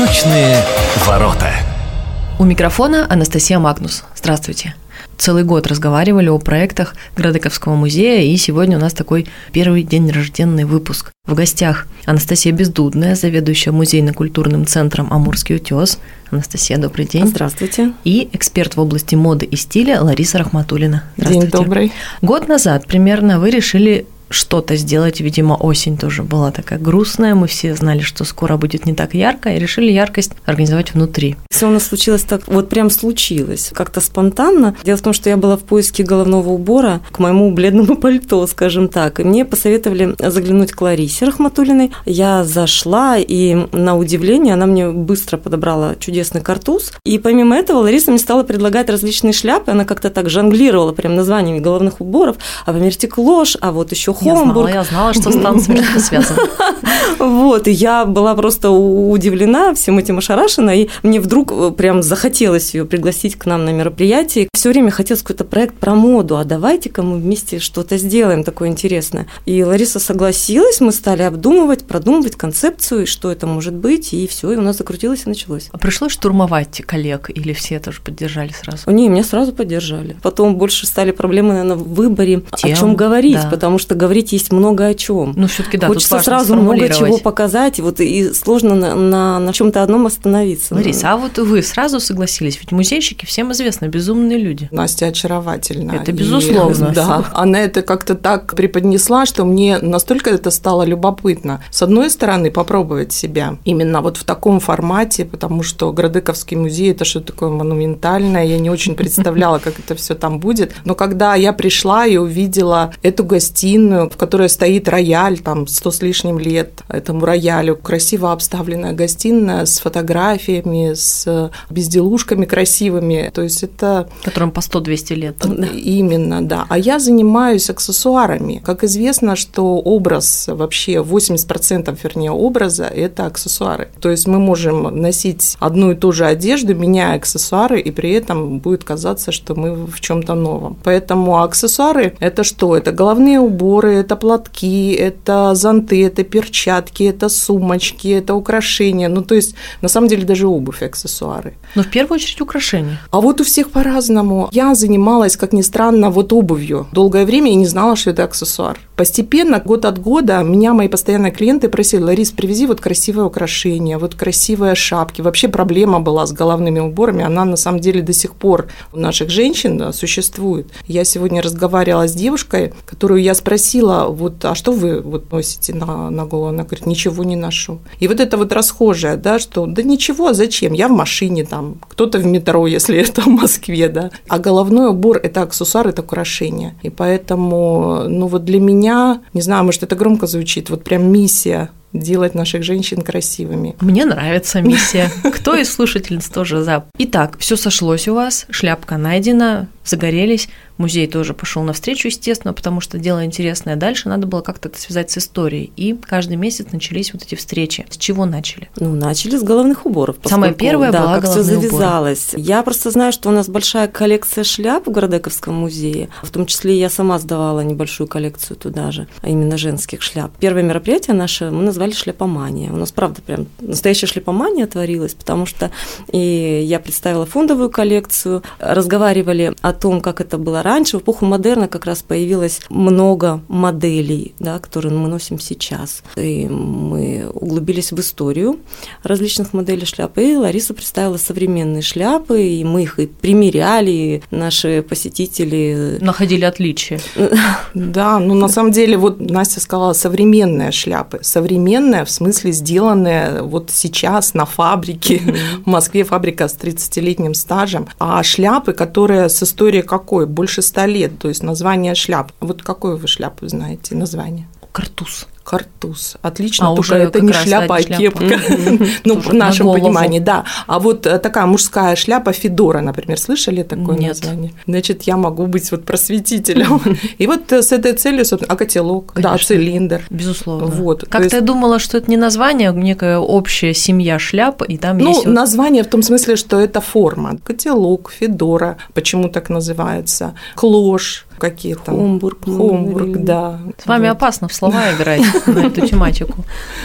Восточные ворота. У микрофона Анастасия Магнус. Здравствуйте. Целый год разговаривали о проектах Градыковского музея, и сегодня у нас такой первый день рожденный выпуск. В гостях Анастасия Бездудная, заведующая музейно-культурным центром «Амурский утес». Анастасия, добрый день. Здравствуйте. И эксперт в области моды и стиля Лариса Рахматулина. День добрый. Год назад примерно вы решили что-то сделать. Видимо, осень тоже была такая грустная. Мы все знали, что скоро будет не так ярко, и решили яркость организовать внутри. Все у нас случилось так, вот прям случилось, как-то спонтанно. Дело в том, что я была в поиске головного убора к моему бледному пальто, скажем так. И мне посоветовали заглянуть к Ларисе Рахматулиной. Я зашла, и на удивление она мне быстро подобрала чудесный картуз. И помимо этого Лариса мне стала предлагать различные шляпы. Она как-то так жонглировала прям названиями головных уборов. А померьте клош, а вот еще Хомбург. Я знала, я знала, что с танцами это связано. Вот, и я была просто удивлена всем этим ошарашена, и мне вдруг э, прям захотелось ее пригласить к нам на мероприятие. Все время хотелось какой-то проект про моду, а давайте-ка мы вместе что-то сделаем такое интересное. И Лариса согласилась, мы стали обдумывать, продумывать концепцию, что это может быть, и все, и у нас закрутилось и началось. А пришлось штурмовать коллег или все тоже поддержали сразу? Не, меня сразу поддержали. Потом больше стали проблемы, наверное, в выборе, Тем, о чем говорить, да. потому что говорить есть много о чем. Ну, все-таки да, Хочется сразу много чего показать, вот и сложно на, на, на чем-то одном остановиться. Лариса, а вот вы сразу согласились, ведь музейщики всем известно, безумные люди. Настя очаровательна. Это безусловно. И, да, она это как-то так преподнесла, что мне настолько это стало любопытно. С одной стороны, попробовать себя именно вот в таком формате, потому что Градыковский музей – это что-то такое монументальное, я не очень представляла, как это все там будет. Но когда я пришла и увидела эту гостиную, в которой стоит рояль, там, сто с лишним лет этому роялю, красиво обставленная гостиная с фотографиями, с безделушками красивыми, то есть это... Которым по 100-200 лет. Да. Именно, да. А я занимаюсь аксессуарами. Как известно, что образ вообще 80% вернее образа – это аксессуары. То есть мы можем носить одну и ту же одежду, меняя аксессуары, и при этом будет казаться, что мы в чем то новом. Поэтому аксессуары – это что? Это головные уборы, это платки, это зонты, это перчатки, это сумочки, это украшения. Ну, то есть, на самом деле, даже обувь, аксессуары. Но в первую очередь украшения. А вот у всех по-разному. Я занималась, как ни странно, вот обувью. Долгое время я не знала, что это аксессуар. Постепенно, год от года, меня мои постоянные клиенты просили, Ларис, привези вот красивое украшение, вот красивые шапки. Вообще проблема была с головными уборами, она на самом деле до сих пор у наших женщин существует. Я сегодня разговаривала с девушкой, которую я спросила, вот, а что вы вот носите на, на голову? Она говорит, ничего не ношу. И вот это вот расхожее, да, что да ничего, а зачем? Я в машине там, кто-то в метро, если это в Москве, да. А головной убор – это аксессуар, это украшение. И поэтому, ну вот для меня, не знаю, может, это громко звучит, вот прям миссия делать наших женщин красивыми. Мне нравится миссия. Кто из слушательниц тоже за? Итак, все сошлось у вас, шляпка найдена, загорелись. Музей тоже пошел навстречу, естественно, потому что дело интересное. Дальше надо было как-то это связать с историей. И каждый месяц начались вот эти встречи. С чего начали? Ну, начали с головных уборов. Самое первое да, было как все завязалось. Уборы. Я просто знаю, что у нас большая коллекция шляп в Городековском музее. В том числе я сама сдавала небольшую коллекцию туда же, а именно женских шляп. Первое мероприятие наше мы назвали «Шляпомания». У нас, правда, прям настоящая шляпомания творилась, потому что и я представила фондовую коллекцию, разговаривали о том, как это было раньше. В эпоху модерна как раз появилось много моделей, да, которые мы носим сейчас. И мы углубились в историю различных моделей шляп. И Лариса представила современные шляпы, и мы их и примеряли, и наши посетители... Находили отличия. Да, ну на самом деле, вот Настя сказала, современные шляпы. Современные, в смысле, сделанные вот сейчас на фабрике. В Москве фабрика с 30-летним стажем. А шляпы, которые с историей какой? Больше ста лет, то есть название шляп. Вот какую вы шляпу знаете, название? Картуз. Картуз. Отлично, а только это не шляпа, а кепка. Ну, в нашем понимании, да. А вот э, такая мужская шляпа Федора, например, слышали такое название? Значит, я могу быть вот просветителем. И вот э, с этой целью, собственно, а котелок, да, цилиндр. Безусловно. Вот. Как-то я думала, что это не название, а некая общая семья шляп, и там есть Ну, название в том смысле, что это форма. Котелок, Федора, почему так называется, клош, какие там. Хомбург. Хомбург, да. С вами Вот. опасно в слова играть на эту тематику.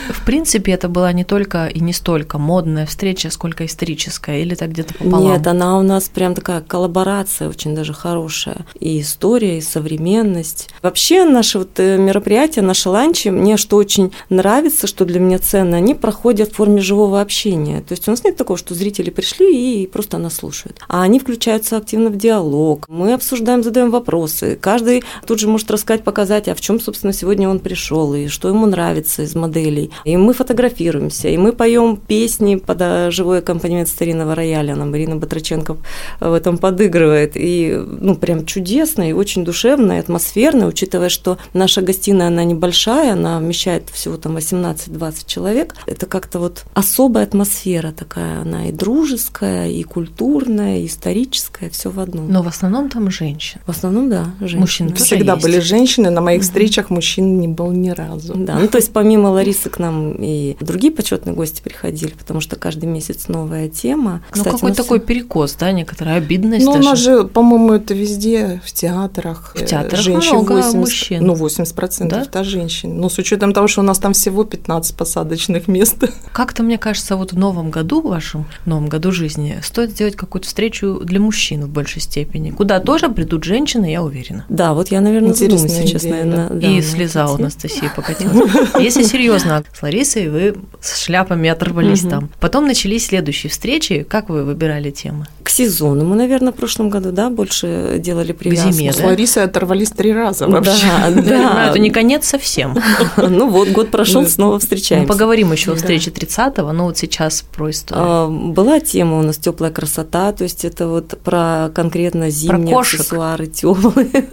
В принципе, это была не только и не столько модная встреча, сколько историческая, или так где-то пополам. Нет, она у нас прям такая коллаборация очень даже хорошая. И история, и современность. Вообще наши вот э, мероприятия, наши ланчи, мне что очень нравится, что для меня ценно, они проходят в форме живого общения. То есть у нас нет такого, что зрители пришли и просто нас слушают. А они включаются активно в диалог. Мы обсуждаем, задаем вопросы. Каждый тут же может рассказать, показать, а в чем, собственно, сегодня он пришел, и что ему нравится из моделей. И мы фотографируемся, и мы поем песни под а, живой аккомпанемент старинного рояля. Нам Ирина Батраченко в этом подыгрывает. И ну, прям чудесно и очень душевно, и атмосферно, учитывая, что наша гостиная, она небольшая, она вмещает всего там 18-20 человек. Это как-то вот особая атмосфера такая, она и дружеская, и культурная, и историческая, все в одном. Но в основном там женщин. В основном, да, женщины. Мужчин тоже Всегда есть. были женщины, на моих встречах мужчин не было ни разу. Да, ну то есть помимо Ларисы к нам и другие почетные гости приходили, потому что каждый месяц новая тема. Ну, Кстати, у какой нас такой перекос, да, некоторая обидность Ну, у даже. нас же, по-моему, это везде, в театрах. В театрах женщин много 80, мужчин. Ну, 80% Да? это женщин. Ну, с учетом того, что у нас там всего 15 посадочных мест. Как-то, мне кажется, вот в новом году, в вашем новом году жизни, стоит сделать какую-то встречу для мужчин в большей степени, куда тоже придут женщины, я уверена. Да, вот я, наверное, Интересная задумаюсь сейчас, идея, наверное. да, и на слеза у. Анастасии покатилась. Если серьезно, с Ларисой вы с шляпами оторвались там. Потом начались следующие встречи. Как вы выбирали темы? К сезону мы, наверное, в прошлом году, да, больше делали привязку. зиме, С да? Ларисой оторвались три раза вообще. Да, да. это не конец совсем. Ну вот, год прошел, Ну, снова Мы встречаемся. поговорим еще о встрече 30-го, но вот сейчас про историю. А, Была тема у нас теплая красота, то есть это вот про конкретно зимние аксессуары теплые.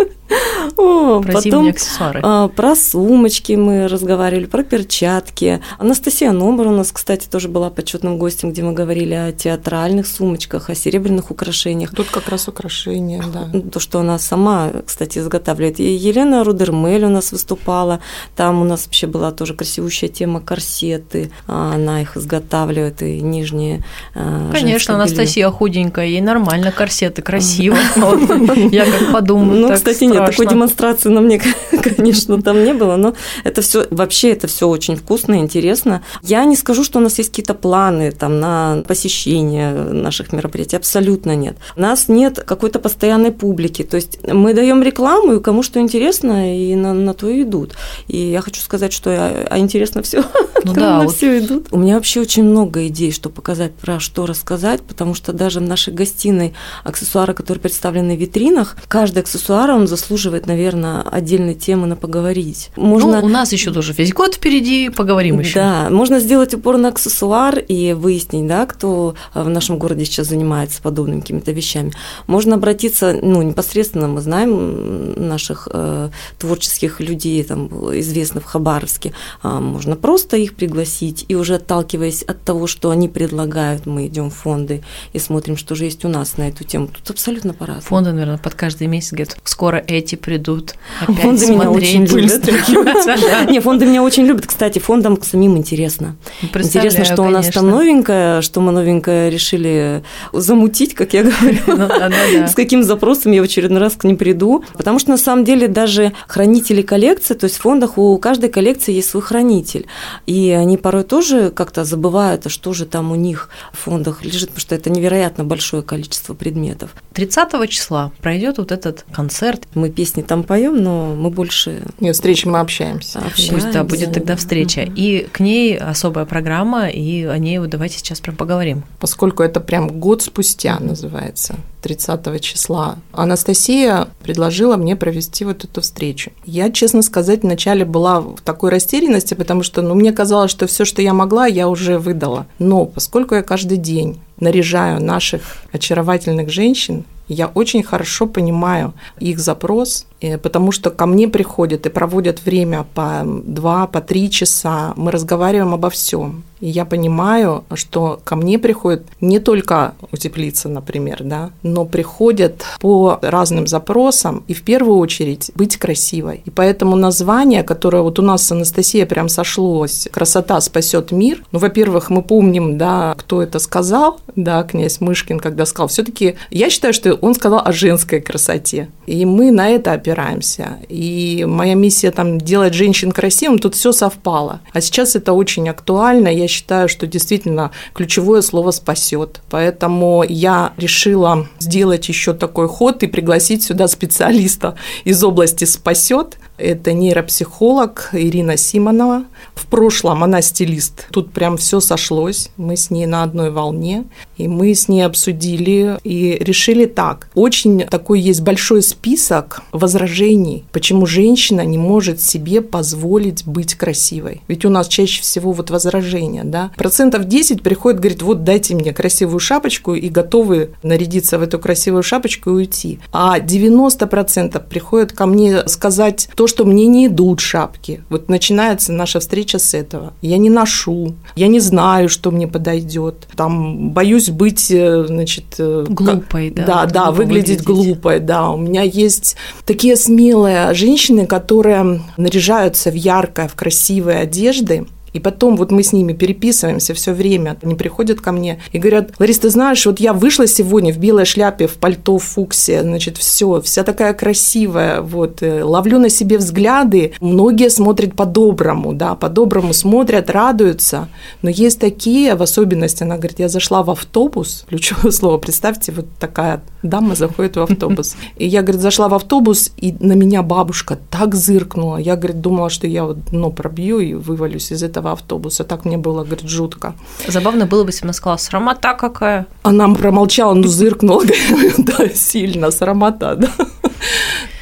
О, Про потом аксессуары. а, про сумочки мы разговаривали, про перчатки. Анастасия Номер у нас, кстати, тоже была почетным гостем, где мы говорили о театральных сумочках, о серебряных украшениях. Тут как раз украшения, да. То, что она сама, кстати, изготавливает. И Елена Рудермель у нас выступала. Там у нас вообще была тоже красивущая тема корсеты. А, Она их изготавливает, и нижние а, Конечно, белье. Анастасия худенькая, ей нормально, корсеты красиво. Я как подумаю, Ну, кстати, нет, такой. Демонстрации на мне, конечно, там не было, но это все вообще это все очень вкусно и интересно. Я не скажу, что у нас есть какие-то планы там на посещение наших мероприятий, абсолютно нет. У нас нет какой-то постоянной публики, то есть мы даем рекламу, и кому что интересно, и на, на то и идут. И я хочу сказать, что а, а интересно все, Ну да, на вот все идут. У меня вообще очень много идей, что показать, про что рассказать, потому что даже в нашей гостиной аксессуары, которые представлены в витринах, каждый аксессуар, он заслуживает, наверное, отдельной темы на поговорить. Можно... Ну, у нас еще тоже весь год впереди, поговорим еще. Да, можно сделать упор на аксессуар и выяснить, да, кто в нашем городе сейчас занимается подобными какими-то вещами. Можно обратиться, ну, непосредственно мы знаем наших э, творческих людей, там, известных в Хабаровске, А, можно просто их пригласить, и уже отталкиваясь от того, что они предлагают, мы идем в фонды и смотрим, что же есть у нас на эту тему. Тут абсолютно по-разному. Фонды, наверное, под каждый месяц говорят, скоро эти придут опять Фонды меня очень любят. Не, фонды меня очень любят. Кстати, фондам самим интересно. Интересно, что у нас там новенькое, что мы новенькое решили замутить, как я говорю. Ну да. С каким запросом я в очередной раз к ним приду. Потому что на самом деле даже хранители коллекции, то есть в фондах у каждой коллекции есть свой хранитель. И они порой тоже как-то забывают, а что же там у них в фондах лежит, потому что это невероятно большое количество предметов. 30 числа пройдет вот этот концерт. Мы песни там поем, но мы больше Нет, встречи мы общаемся. общаемся. Пусть, да, будет тогда да. встреча. И к ней особая программа, и о ней вот давайте сейчас прям поговорим. поскольку это прям год спустя называется, 30 числа, Анастасия предложила мне провести вот эту встречу. Я, честно сказать, вначале была в такой растерянности, потому что ну, мне казалось, что все, что я могла, я уже выдала. Но поскольку я каждый день наряжаю наших очаровательных женщин, я очень хорошо понимаю их запрос, э, потому что ко мне приходят и проводят время по два, по три часа. Мы разговариваем обо всем. И я понимаю, что ко мне приходят не только утеплиться, например, да, но приходят по разным запросам и в первую очередь быть красивой. И поэтому название, которое вот у нас с Анастасией прям сошлось, «Красота спасет мир», ну, во-первых, мы помним, да, кто это сказал, да, князь Мышкин, когда сказал, все таки я считаю, что он сказал о женской красоте. И мы на это опираемся. И моя миссия там делать женщин красивым, тут все совпало. А сейчас это очень актуально. Я считаю, что действительно ключевое слово спасет. Поэтому я решила сделать еще такой ход и пригласить сюда специалиста из области спасет. Это нейропсихолог Ирина Симонова. В прошлом она стилист. Тут прям все сошлось. Мы с ней на одной волне. И мы с ней обсудили и решили так. Очень такой есть большой список возражений, почему женщина не может себе позволить быть красивой. Ведь у нас чаще всего вот возражения, да. Процентов 10 приходит, говорит, вот дайте мне красивую шапочку и готовы нарядиться в эту красивую шапочку и уйти. А 90% приходят ко мне сказать то, что мне не идут шапки. Вот начинается наша встреча с этого. Я не ношу, я не знаю, что мне подойдет. Там боюсь быть, э, значит... Э, глупой, как, да. Да, да, выглядеть, выглядеть глупой, да. У меня есть такие смелые женщины, которые наряжаются в яркое, в красивые одежды, и потом вот мы с ними переписываемся все время. Они приходят ко мне и говорят, Ларис, ты знаешь, вот я вышла сегодня в белой шляпе, в пальто, в фуксе, значит, все, вся такая красивая, вот, э, ловлю на себе взгляды. Многие смотрят по-доброму, да, по-доброму смотрят, радуются. Но есть такие, в особенности, она говорит, я зашла в автобус, ключевое слово, представьте, вот такая дама заходит в автобус. И я, говорит, зашла в автобус, и на меня бабушка так зыркнула. Я, говорит, думала, что я вот дно пробью и вывалюсь из этого этого автобуса. Так мне было, говорит, жутко. Забавно было бы, если бы она сказала, срамота какая. Она промолчала, ну, зыркнула, да, сильно, срамота, да.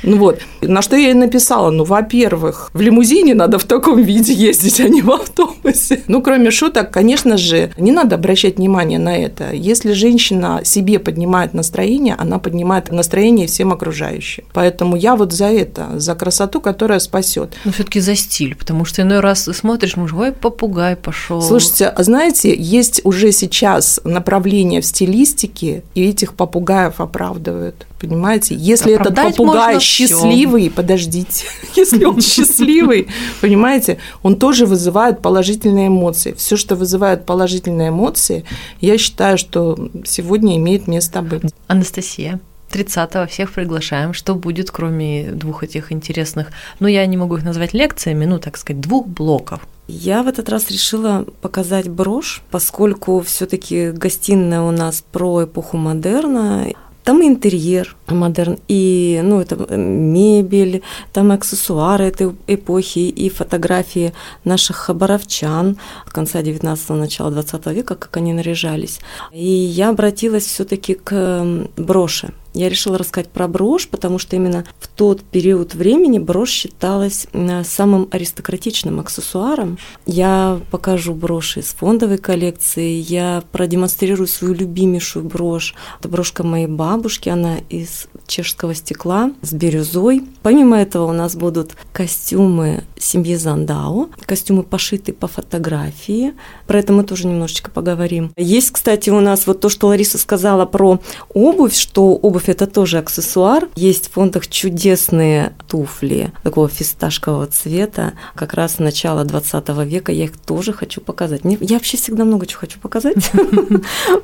Ну вот, на что я ей написала, ну, во-первых, в лимузине надо в таком виде ездить, а не в автобусе. Ну, кроме шуток, конечно же, не надо обращать внимание на это. Если женщина себе поднимает настроение, она поднимает настроение всем окружающим. Поэтому я вот за это, за красоту, которая спасет. Но все таки за стиль, потому что иной раз смотришь, муж, ой, попугай пошел. Слушайте, а знаете, есть уже сейчас направление в стилистике, и этих попугаев оправдывают. Понимаете, если этот попугай счастливый, подождите, если он счастливый, понимаете, он тоже вызывает положительные эмоции. Все, что вызывает положительные эмоции, я считаю, что сегодня имеет место быть. Анастасия. 30-го всех приглашаем. Что будет, кроме двух этих интересных, ну, я не могу их назвать лекциями, ну, так сказать, двух блоков. Я в этот раз решила показать брошь, поскольку все-таки гостиная у нас про эпоху модерна. Там интерьер модерн, и ну, это э, мебель, там аксессуары этой эпохи, и фотографии наших хабаровчан конца 19-го, начала 20 века, как они наряжались. И я обратилась все таки к броши. Я решила рассказать про брошь, потому что именно в тот период времени брошь считалась самым аристократичным аксессуаром. Я покажу броши из фондовой коллекции, я продемонстрирую свою любимейшую брошь. Это брошка моей бабушки, она из чешского стекла с бирюзой. Помимо этого у нас будут костюмы семьи Зандау, костюмы пошиты по фотографии. Про это мы тоже немножечко поговорим. Есть, кстати, у нас вот то, что Лариса сказала про обувь, что обувь это тоже аксессуар. Есть в фондах чудесные туфли такого фисташкового цвета, как раз начала 20 века. Я их тоже хочу показать. Я вообще всегда много чего хочу показать.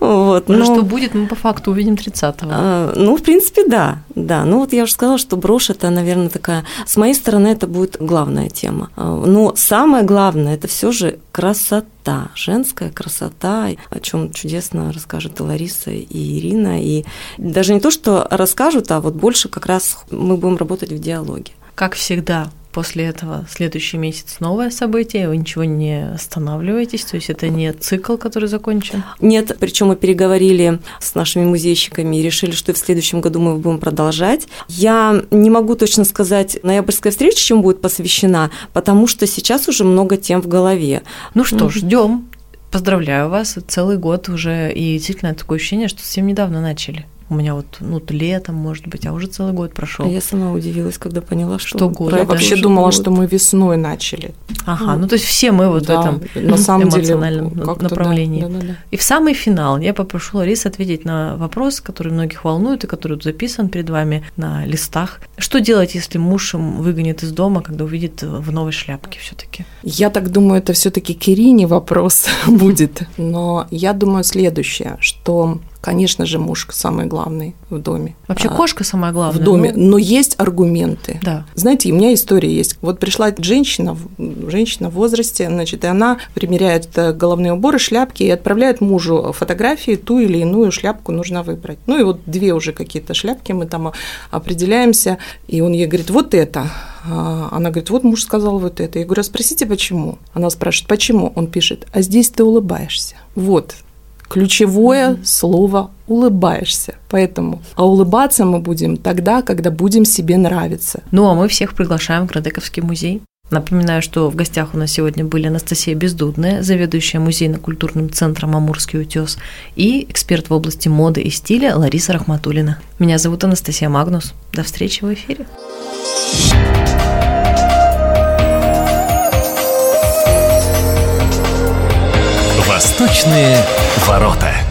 Вот, но что будет, мы по факту увидим 30-го. А, ну, в принципе, да, да. Ну вот я уже сказала, что брошь это, наверное, такая. С моей стороны это будет главная тема. А, но самое главное это все же красота, женская красота, о чем чудесно расскажет и Лариса, и Ирина. И даже не то, что расскажут, а вот больше как раз мы будем работать в диалоге. Как всегда, после этого следующий месяц новое событие, вы ничего не останавливаетесь, то есть это не цикл, который закончен? Нет, причем мы переговорили с нашими музейщиками и решили, что в следующем году мы будем продолжать. Я не могу точно сказать, ноябрьская встреча чем будет посвящена, потому что сейчас уже много тем в голове. Ну что ж, ждем. Поздравляю вас, целый год уже, и действительно такое ощущение, что совсем недавно начали. У меня вот ну, летом, может быть, а уже целый год прошел. А я сама удивилась, когда поняла, что, Что год, Я это вообще думала, год. что мы весной начали. Ага, ну то есть все мы вот Да, в этом на самом деле эмоциональном как-то да, направлении. да-да-да. И в самый финал я попрошу Ларису ответить на вопрос, который многих волнует и который тут записан перед вами на листах. Что делать, если муж выгонит из дома, когда увидит в новой шляпке все-таки? Я так думаю, это все-таки к Ирине вопрос будет. Но я думаю следующее, что, конечно же, муж самый главный в доме. Вообще А, кошка самое главное. в доме, ну, но есть аргументы. да. Знаете, у меня история есть. Вот пришла женщина, женщина в возрасте, значит, и она примеряет э, головные уборы, шляпки и отправляет мужу фотографии, ту или иную шляпку нужно выбрать. Ну и вот две уже какие-то шляпки мы там определяемся, и он ей говорит, вот это. А Она говорит, вот муж сказал вот это. Я говорю, а спросите, почему? Она спрашивает, почему? Он пишет, а здесь ты улыбаешься. Вот, ключевое слово улыбаешься. Поэтому, а улыбаться мы будем тогда, когда будем себе нравиться. Ну, а мы всех приглашаем в Градековский музей. Напоминаю, что в гостях у нас сегодня были Анастасия Бездудная, заведующая музейно-культурным центром «Амурский утес», и эксперт в области моды и стиля Лариса Рахматулина. Меня зовут Анастасия Магнус. До встречи в эфире. Восточные ворота.